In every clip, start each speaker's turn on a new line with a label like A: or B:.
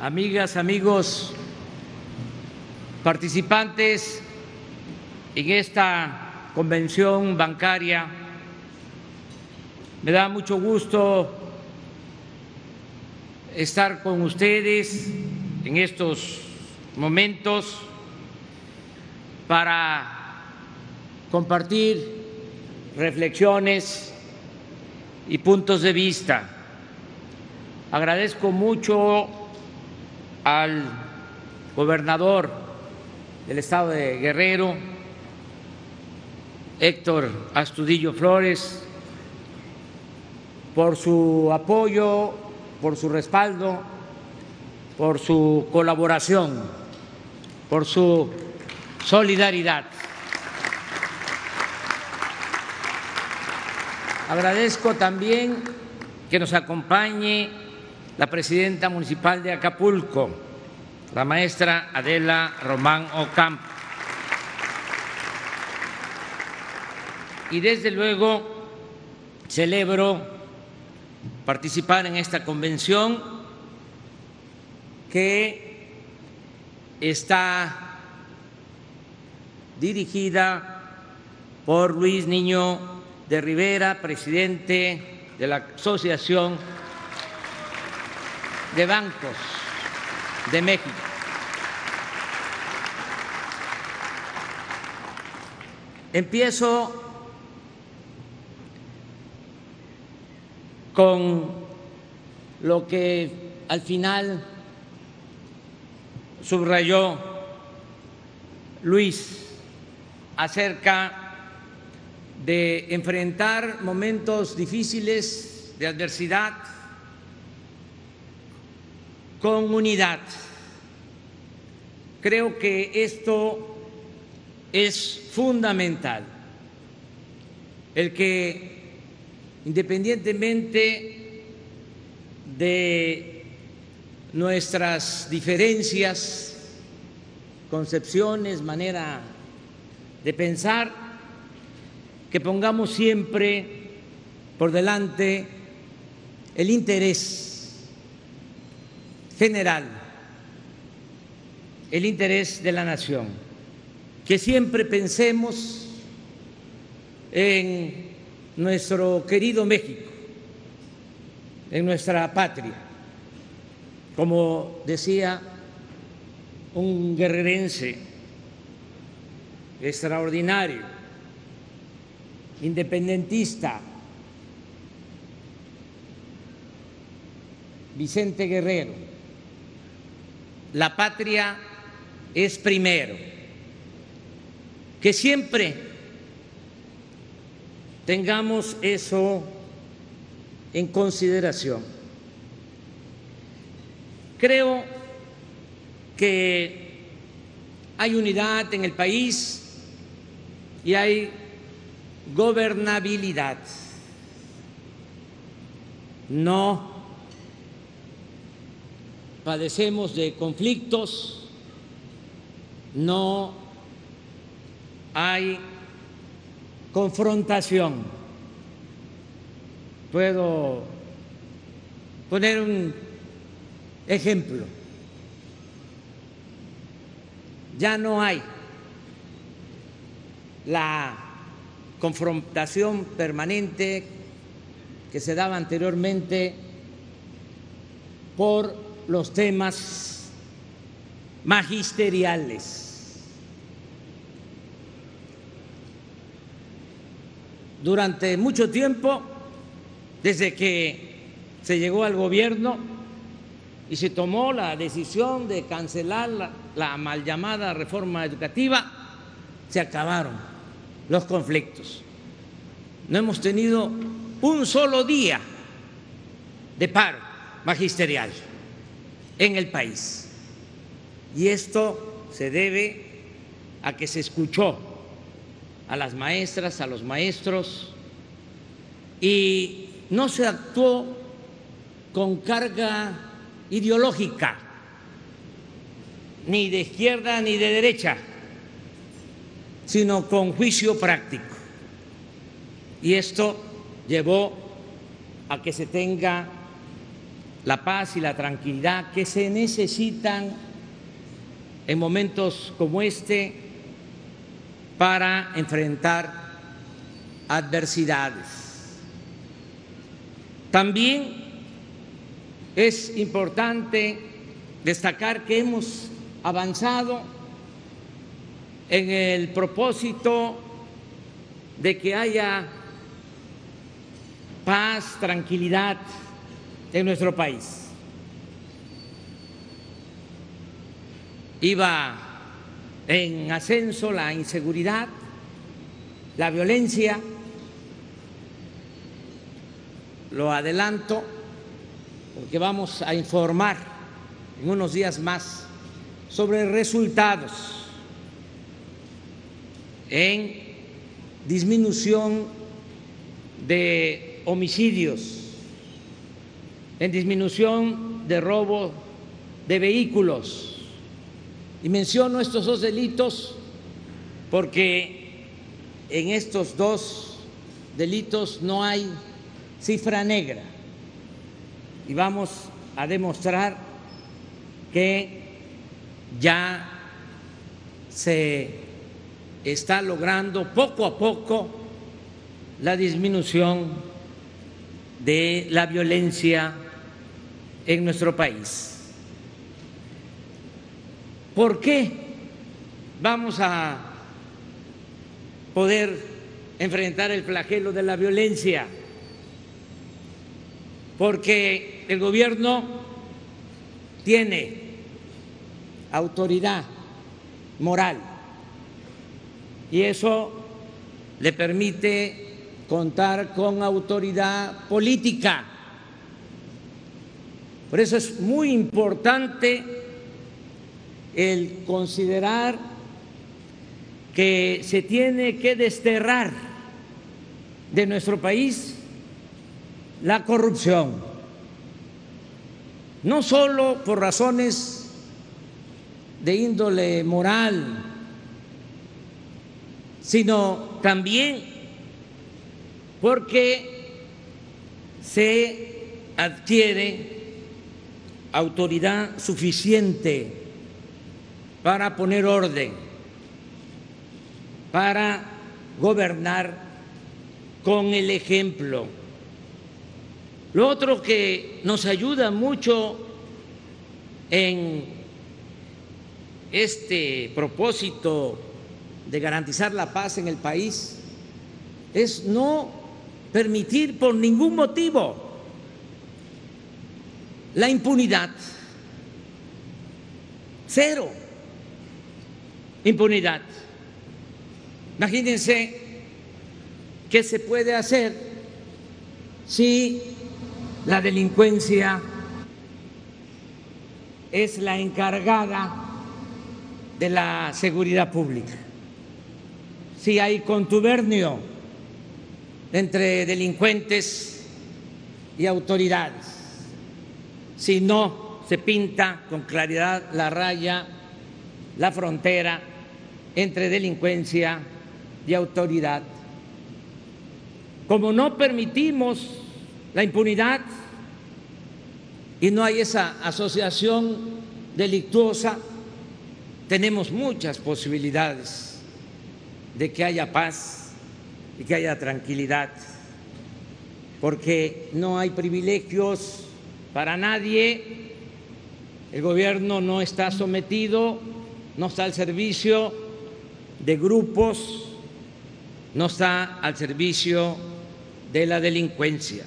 A: amigas, amigos, participantes en esta convención bancaria. Me da mucho gusto estar con ustedes en estos momentos para compartir reflexiones y puntos de vista. Agradezco mucho al gobernador del estado de Guerrero, Héctor Astudillo Flores, por su apoyo, por su respaldo, por su colaboración, por su solidaridad. Agradezco también que nos acompañe la presidenta municipal de Acapulco, la maestra Adela Román Ocampo. Y desde luego celebro participar en esta convención que está dirigida por Luis Niño de Rivera, presidente de la Asociación de Bancos de México. Empiezo con lo que al final subrayó Luis acerca de enfrentar momentos difíciles de adversidad con unidad. Creo que esto es fundamental, el que independientemente de nuestras diferencias, concepciones, manera de pensar, que pongamos siempre por delante el interés general, el interés de la nación, que siempre pensemos en nuestro querido México, en nuestra patria. Como decía un guerrerense extraordinario, independentista, Vicente Guerrero, la patria es primero, que siempre tengamos eso en consideración. Creo que hay unidad en el país y hay gobernabilidad. No padecemos de conflictos, no hay confrontación. Puedo poner un ejemplo. Ya no hay la confrontación permanente que se daba anteriormente por los temas magisteriales. Durante mucho tiempo, desde que se llegó al gobierno y se tomó la decisión de cancelar la, mal llamada reforma educativa, se acabaron los conflictos. No hemos tenido un solo día de paro magisterial en el país. Y esto se debe a que se escuchó a las maestras, a los maestros, y no se actuó con carga ideológica, ni de izquierda ni de derecha sino con juicio práctico. Y esto llevó a que se tenga la paz y la tranquilidad que se necesitan en momentos como este para enfrentar adversidades. También es importante destacar que hemos avanzado en el propósito de que haya paz, tranquilidad en nuestro país. Iba en ascenso la inseguridad, la violencia, lo adelanto porque vamos a informar en unos días más sobre resultados en disminución de homicidios, en disminución de robo de vehículos. Y menciono estos dos delitos porque en estos dos delitos no hay cifra negra y vamos a demostrar que ya se está logrando poco a poco la disminución de la violencia en nuestro país. ¿Por qué vamos a poder enfrentar el flagelo de la violencia? Porque el gobierno tiene autoridad moral y eso le permite contar con autoridad política. Por eso es muy importante el considerar que se tiene que desterrar de nuestro país la corrupción, no solo por razones de índole moral, sino también porque se adquiere autoridad suficiente para poner orden, para gobernar con el ejemplo. Lo otro que nos ayuda mucho en este propósito de garantizar la paz en el país es no permitir por ningún motivo la impunidad. Cero impunidad. Imagínense qué se puede hacer si la delincuencia es la encargada de la seguridad pública, si hay contubernio entre delincuentes y autoridades. Si no se pinta con claridad la raya, la frontera entre delincuencia y autoridad. Como no permitimos la impunidad y no hay esa asociación delictuosa, tenemos muchas posibilidades de que haya paz y que haya tranquilidad, porque no hay privilegios para nadie, el gobierno no está sometido, no está al servicio de grupos, no está al servicio de la delincuencia.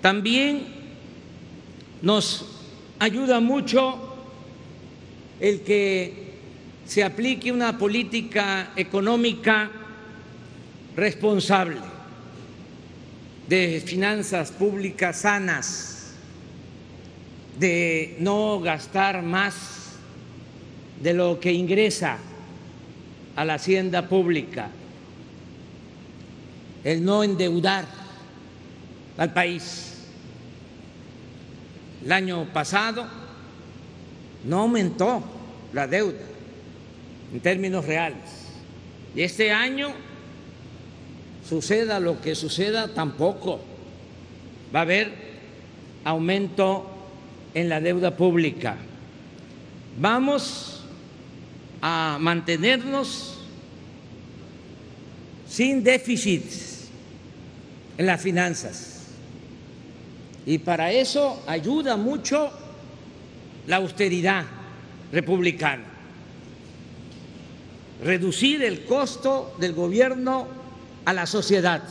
A: También nos ayuda mucho el que se aplique una política económica responsable, de finanzas públicas sanas, de no gastar más de lo que ingresa a la hacienda pública, el no endeudar al país. El año pasado no aumentó la deuda en términos reales y este año suceda lo que suceda, tampoco va a haber aumento en la deuda pública. Vamos a mantenernos sin déficit en las finanzas. Y para eso ayuda mucho la austeridad republicana. Reducir el costo del gobierno a la sociedad.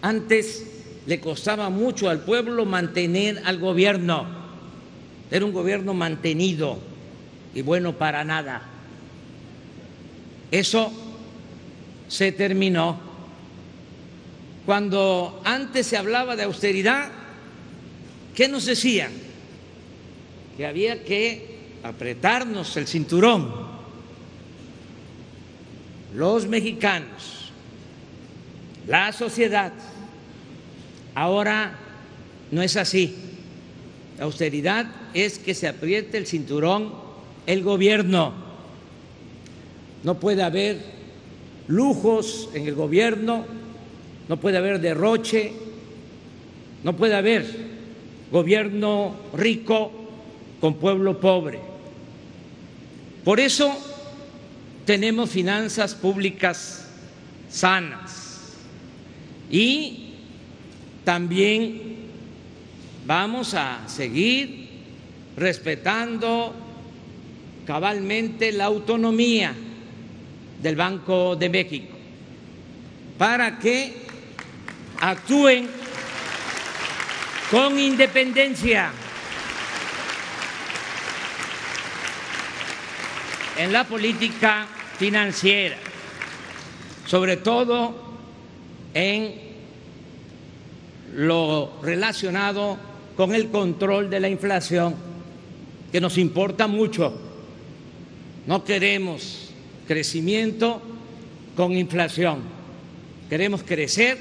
A: Antes le costaba mucho al pueblo mantener al gobierno. Era un gobierno mantenido y bueno para nada. Eso se terminó. Cuando antes se hablaba de austeridad, ¿qué nos decían? Que había que apretarnos el cinturón. Los mexicanos, la sociedad, Ahora no es así. La austeridad es que se apriete el cinturón el gobierno. No puede haber lujos en el gobierno, no puede haber derroche, no puede haber gobierno rico con pueblo pobre. Por eso tenemos finanzas públicas sanas y también vamos a seguir respetando cabalmente la autonomía del Banco de México para que actúen con independencia en la política financiera, sobre todo en lo relacionado con el control de la inflación, que nos importa mucho. No queremos crecimiento con inflación, queremos crecer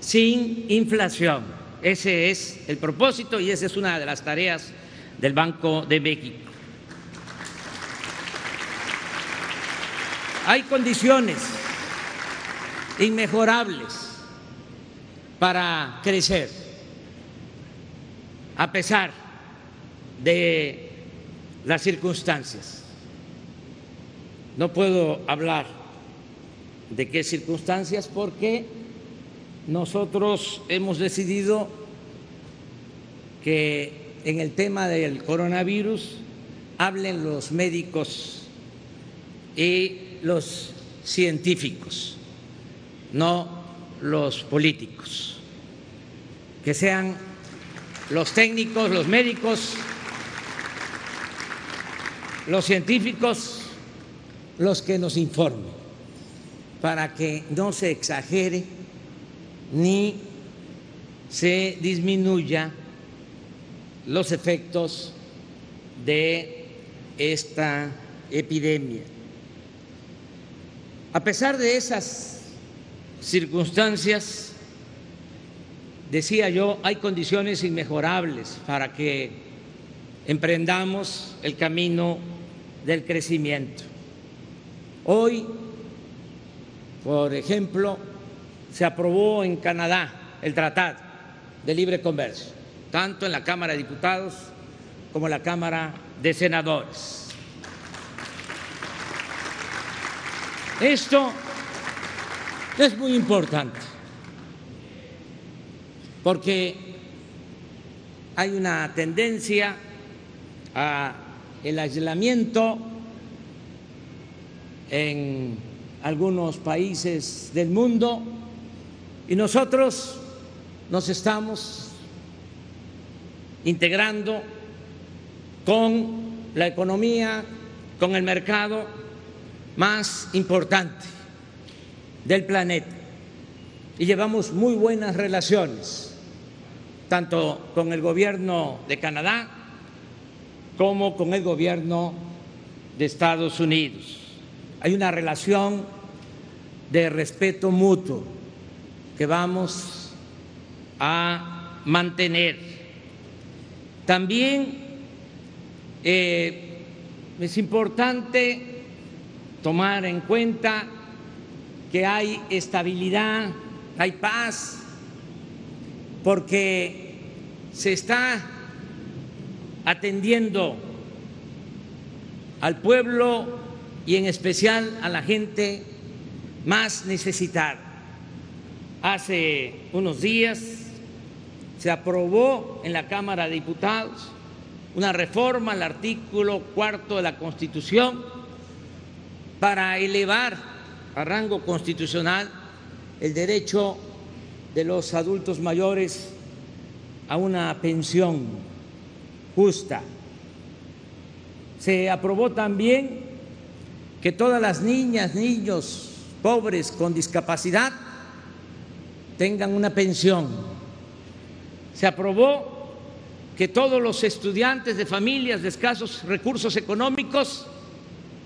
A: sin inflación. Ese es el propósito y esa es una de las tareas del Banco de México. Hay condiciones inmejorables para crecer, a pesar de las circunstancias. No puedo hablar de qué circunstancias porque nosotros hemos decidido que en el tema del coronavirus hablen los médicos y los científicos, no los políticos, que sean los técnicos, los médicos, los científicos los que nos informen, para que no se exagere ni se disminuya los efectos de esta epidemia. A pesar de esas circunstancias, decía yo, hay condiciones inmejorables para que emprendamos el camino del crecimiento. Hoy, por ejemplo, se aprobó en Canadá el Tratado de Libre Comercio, tanto en la Cámara de Diputados como en la Cámara de Senadores. Esto es muy importante porque hay una tendencia a el aislamiento en algunos países del mundo y nosotros nos estamos integrando con la economía, con el mercado más importante del planeta y llevamos muy buenas relaciones, tanto con el gobierno de Canadá como con el gobierno de Estados Unidos. Hay una relación de respeto mutuo que vamos a mantener. También eh, es importante tomar en cuenta que hay estabilidad, hay paz, porque se está atendiendo al pueblo y en especial a la gente más necesitada. Hace unos días se aprobó en la Cámara de Diputados una reforma al artículo cuarto de la Constitución para elevar a rango constitucional el derecho de los adultos mayores a una pensión justa. Se aprobó también que todas las niñas, niños pobres con discapacidad tengan una pensión. Se aprobó que todos los estudiantes de familias de escasos recursos económicos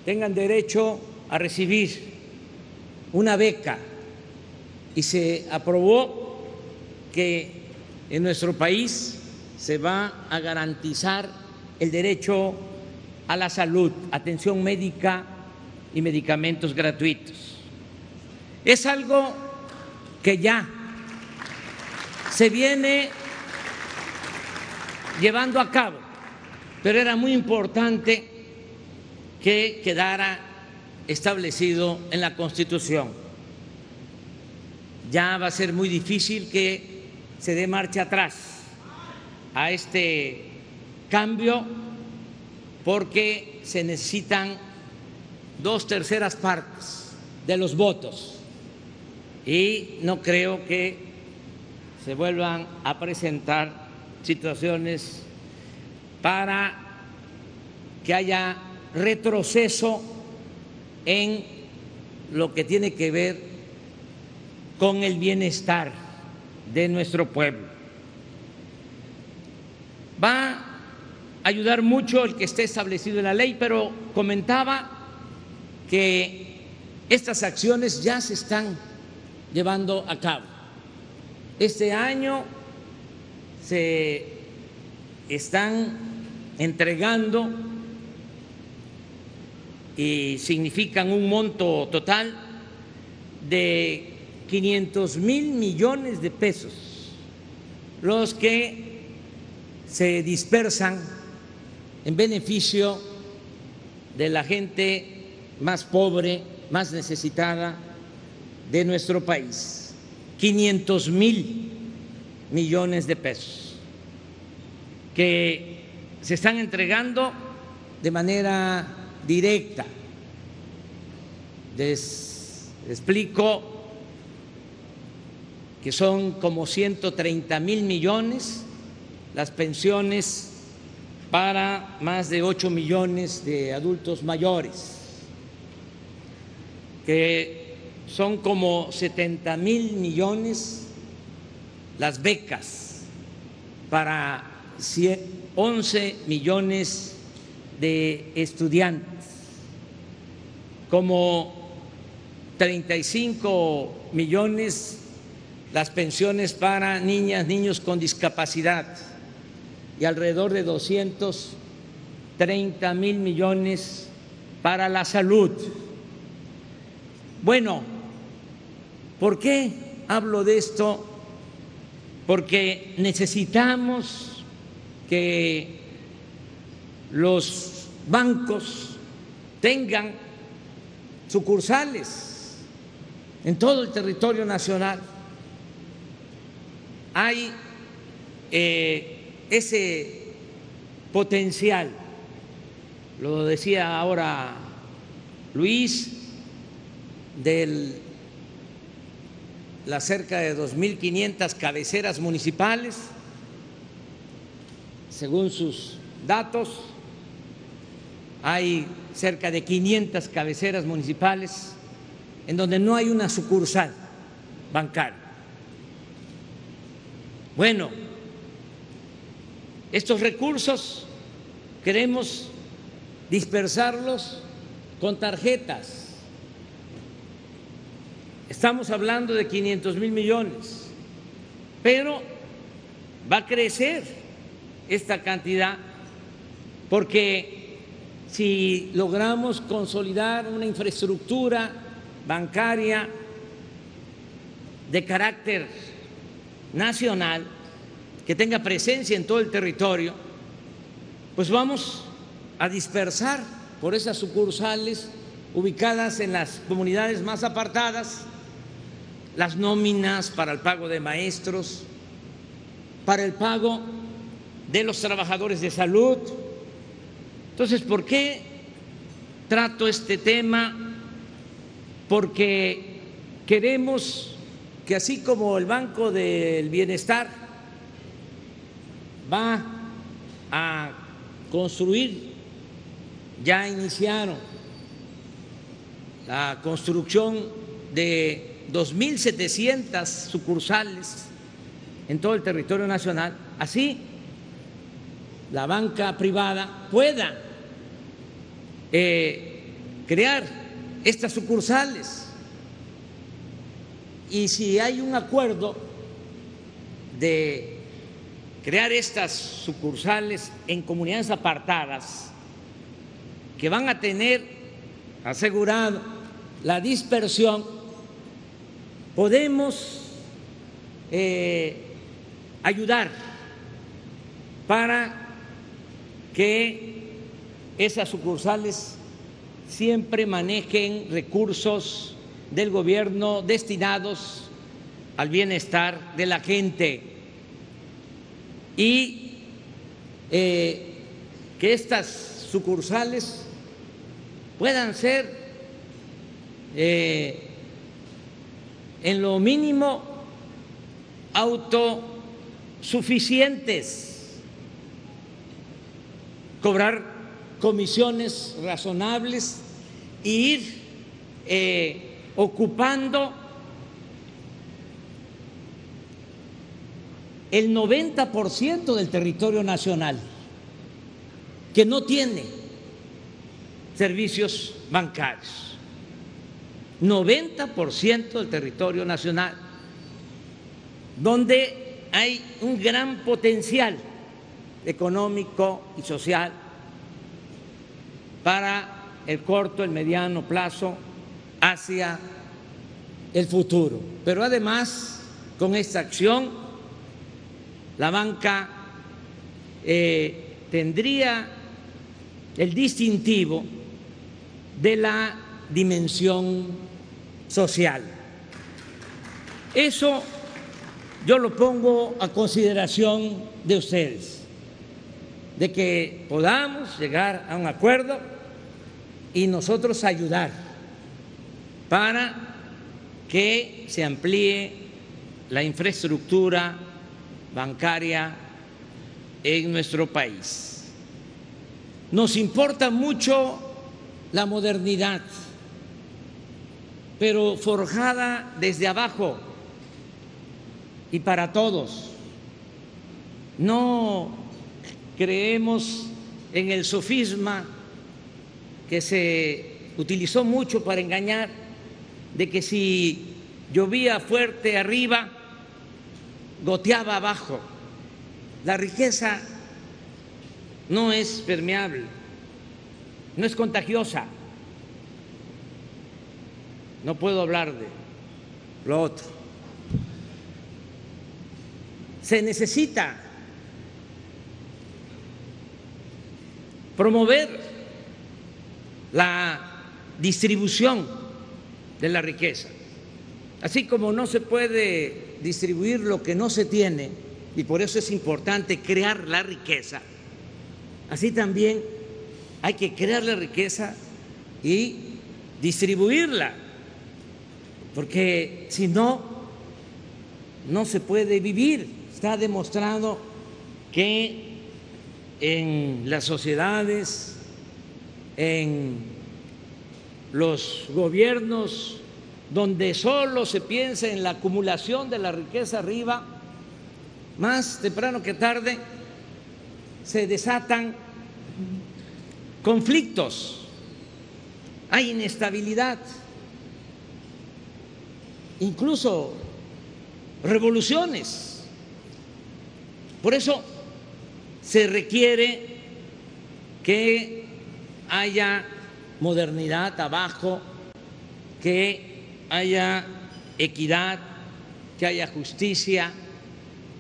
A: tengan derecho a recibir una beca y se aprobó que en nuestro país se va a garantizar el derecho a la salud, atención médica y medicamentos gratuitos. Es algo que ya se viene llevando a cabo, pero era muy importante que quedara establecido en la Constitución. Ya va a ser muy difícil que se dé marcha atrás a este cambio porque se necesitan dos terceras partes de los votos y no creo que se vuelvan a presentar situaciones para que haya retroceso en lo que tiene que ver con el bienestar de nuestro pueblo. Va a ayudar mucho el que esté establecido en la ley, pero comentaba que estas acciones ya se están llevando a cabo. Este año se están entregando y significan un monto total de 500 mil millones de pesos los que se dispersan en beneficio de la gente más pobre, más necesitada de nuestro país. 500 mil millones de pesos que se están entregando de manera directa. Les explico que son como 130 mil millones las pensiones para más de 8 millones de adultos mayores, que son como 70 mil millones las becas para 11 millones de estudiantes, como 35 millones las pensiones para niñas, niños con discapacidad y alrededor de 230 mil millones para la salud. Bueno, ¿por qué hablo de esto? Porque necesitamos que los bancos tengan sucursales en todo el territorio nacional. Hay eh, ese potencial, lo decía ahora Luis, de las cerca de 2.500 cabeceras municipales, según sus datos, hay cerca de 500 cabeceras municipales en donde no hay una sucursal bancaria. Bueno, estos recursos queremos dispersarlos con tarjetas. Estamos hablando de 500 mil millones, pero va a crecer esta cantidad porque si logramos consolidar una infraestructura bancaria de carácter nacional que tenga presencia en todo el territorio, pues vamos a dispersar por esas sucursales ubicadas en las comunidades más apartadas las nóminas para el pago de maestros, para el pago de los trabajadores de salud. Entonces, ¿por qué trato este tema? Porque queremos que así como el Banco del Bienestar va a construir, ya iniciaron la construcción de 2.700 sucursales en todo el territorio nacional, así la banca privada pueda eh, crear estas sucursales. Y si hay un acuerdo de crear estas sucursales en comunidades apartadas que van a tener asegurado la dispersión, podemos eh, ayudar para que esas sucursales siempre manejen recursos del gobierno destinados al bienestar de la gente. Y eh, que estas sucursales puedan ser eh, en lo mínimo autosuficientes, cobrar comisiones razonables e ir eh, ocupando el 90% del territorio nacional que no tiene servicios bancarios. 90% del territorio nacional, donde hay un gran potencial económico y social para el corto, el mediano plazo hacia el futuro. Pero además, con esta acción, la banca eh, tendría el distintivo de la dimensión social. Eso yo lo pongo a consideración de ustedes, de que podamos llegar a un acuerdo y nosotros ayudar para que se amplíe la infraestructura bancaria en nuestro país. Nos importa mucho la modernidad, pero forjada desde abajo y para todos. No creemos en el sofisma que se utilizó mucho para engañar de que si llovía fuerte arriba, goteaba abajo. La riqueza no es permeable, no es contagiosa. No puedo hablar de lo otro. Se necesita promover la distribución de la riqueza. Así como no se puede distribuir lo que no se tiene, y por eso es importante crear la riqueza, así también hay que crear la riqueza y distribuirla, porque si no, no se puede vivir. Está demostrado que en las sociedades, en los gobiernos donde solo se piensa en la acumulación de la riqueza arriba, más temprano que tarde se desatan conflictos, hay inestabilidad, incluso revoluciones. Por eso se requiere que haya modernidad abajo, que haya equidad, que haya justicia,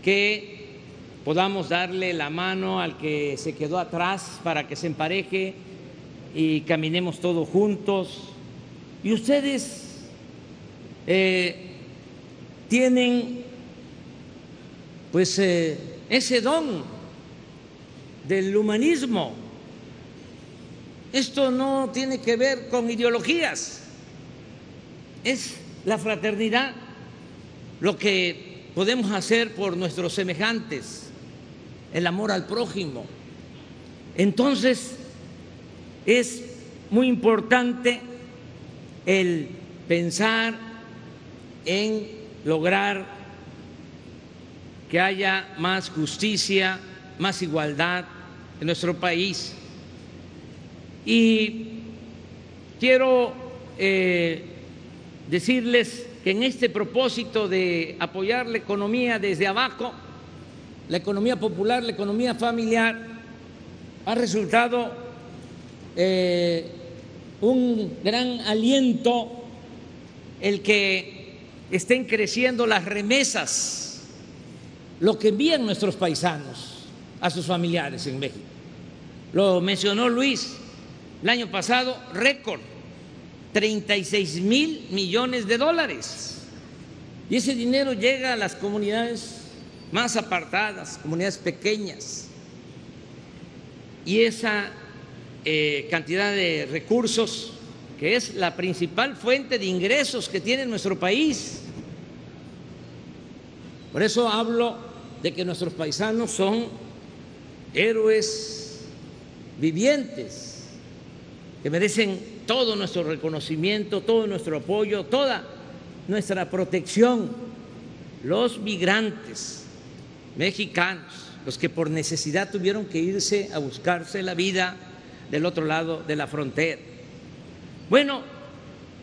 A: que podamos darle la mano al que se quedó atrás para que se empareje y caminemos todos juntos. Y ustedes eh, tienen pues eh, ese don del humanismo. Esto no tiene que ver con ideologías, es la fraternidad, lo que podemos hacer por nuestros semejantes, el amor al prójimo. Entonces, es muy importante el pensar en lograr que haya más justicia, más igualdad en nuestro país. Y quiero eh, decirles que en este propósito de apoyar la economía desde abajo, la economía popular, la economía familiar, ha resultado eh, un gran aliento el que estén creciendo las remesas, lo que envían nuestros paisanos a sus familiares en México. Lo mencionó Luis, el año pasado récord, 36 mil millones de dólares. Y ese dinero llega a las comunidades más apartadas, comunidades pequeñas. Y esa eh, cantidad de recursos, que es la principal fuente de ingresos que tiene nuestro país. Por eso hablo de que nuestros paisanos son héroes vivientes, que merecen todo nuestro reconocimiento, todo nuestro apoyo, toda nuestra protección. Los migrantes mexicanos, los que por necesidad tuvieron que irse a buscarse la vida del otro lado de la frontera. Bueno,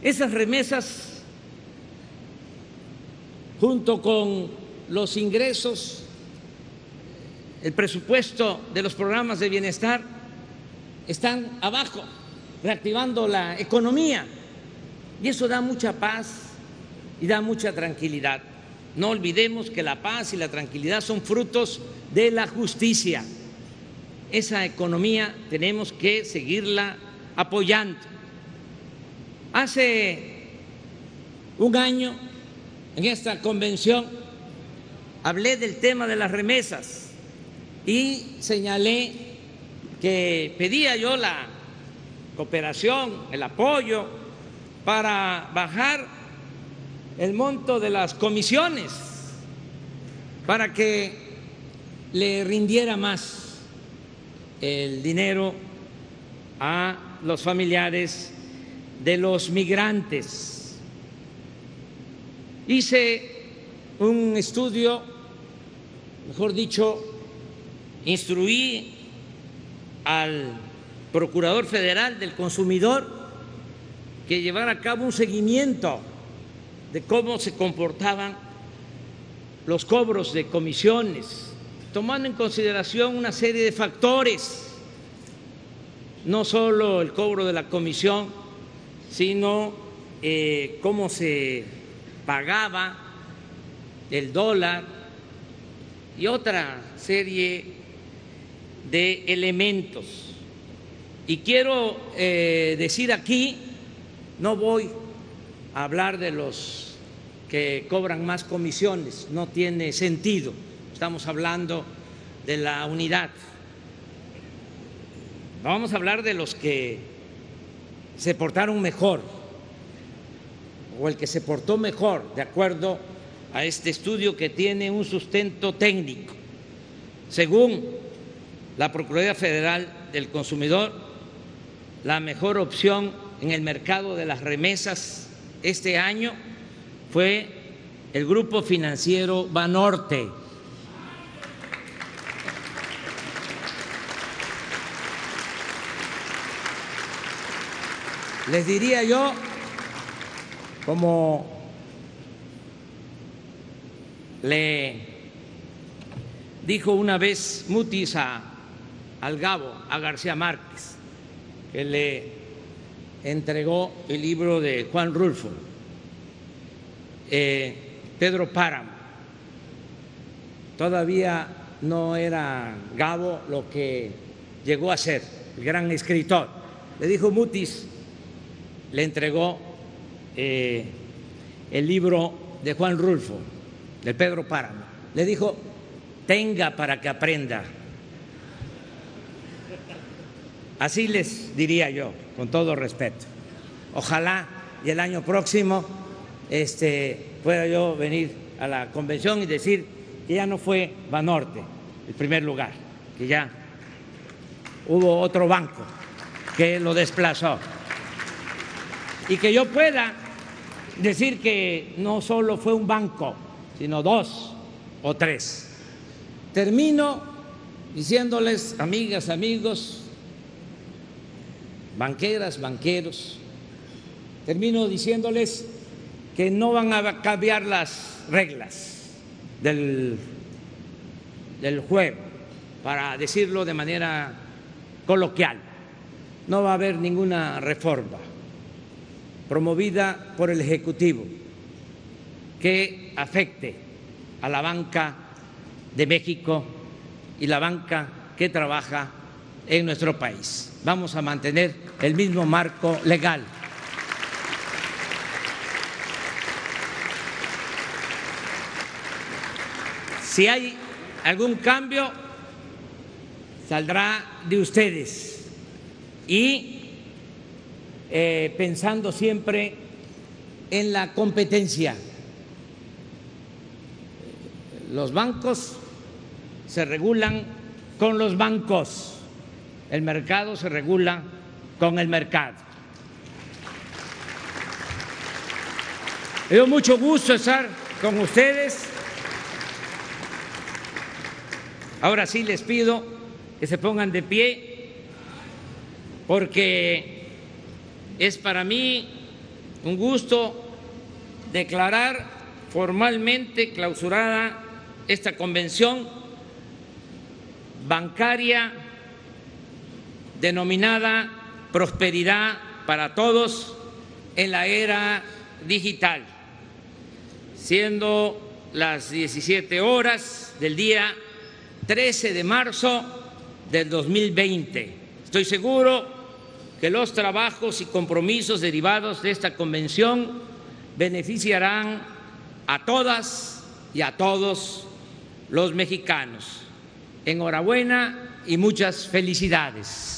A: esas remesas, junto con los ingresos, el presupuesto de los programas de bienestar, están abajo, reactivando la economía. Y eso da mucha paz y da mucha tranquilidad. No olvidemos que la paz y la tranquilidad son frutos de la justicia esa economía tenemos que seguirla apoyando. Hace un año, en esta convención, hablé del tema de las remesas y señalé que pedía yo la cooperación, el apoyo para bajar el monto de las comisiones, para que le rindiera más el dinero a los familiares de los migrantes. Hice un estudio, mejor dicho, instruí al Procurador Federal del Consumidor que llevara a cabo un seguimiento de cómo se comportaban los cobros de comisiones tomando en consideración una serie de factores, no solo el cobro de la comisión, sino eh, cómo se pagaba el dólar y otra serie de elementos. Y quiero eh, decir aquí, no voy a hablar de los que cobran más comisiones, no tiene sentido estamos hablando de la unidad. Vamos a hablar de los que se portaron mejor o el que se portó mejor, de acuerdo a este estudio que tiene un sustento técnico. Según la Procuraduría Federal del Consumidor, la mejor opción en el mercado de las remesas este año fue el grupo financiero Banorte. Les diría yo, como le dijo una vez Mutis a, al Gabo, a García Márquez, que le entregó el libro de Juan Rulfo, eh, Pedro Páramo, todavía no era Gabo lo que llegó a ser, el gran escritor. Le dijo Mutis, le entregó eh, el libro de Juan Rulfo, de Pedro Páramo. Le dijo, tenga para que aprenda. Así les diría yo, con todo respeto. Ojalá y el año próximo este, pueda yo venir a la convención y decir que ya no fue Banorte el primer lugar, que ya hubo otro banco que lo desplazó. Y que yo pueda decir que no solo fue un banco, sino dos o tres. Termino diciéndoles, amigas, amigos, banqueras, banqueros, termino diciéndoles que no van a cambiar las reglas del, del juego, para decirlo de manera coloquial. No va a haber ninguna reforma promovida por el Ejecutivo que afecte a la banca de México y la banca que trabaja en nuestro país. Vamos a mantener el mismo marco legal. Si hay algún cambio, saldrá de ustedes y eh, pensando siempre en la competencia. Los bancos se regulan con los bancos, el mercado se regula con el mercado. Me dio mucho gusto estar con ustedes. Ahora sí les pido que se pongan de pie porque es para mí un gusto declarar formalmente clausurada esta convención bancaria denominada Prosperidad para Todos en la era digital, siendo las 17 horas del día 13 de marzo del 2020. Estoy seguro que los trabajos y compromisos derivados de esta convención beneficiarán a todas y a todos los mexicanos. Enhorabuena y muchas felicidades.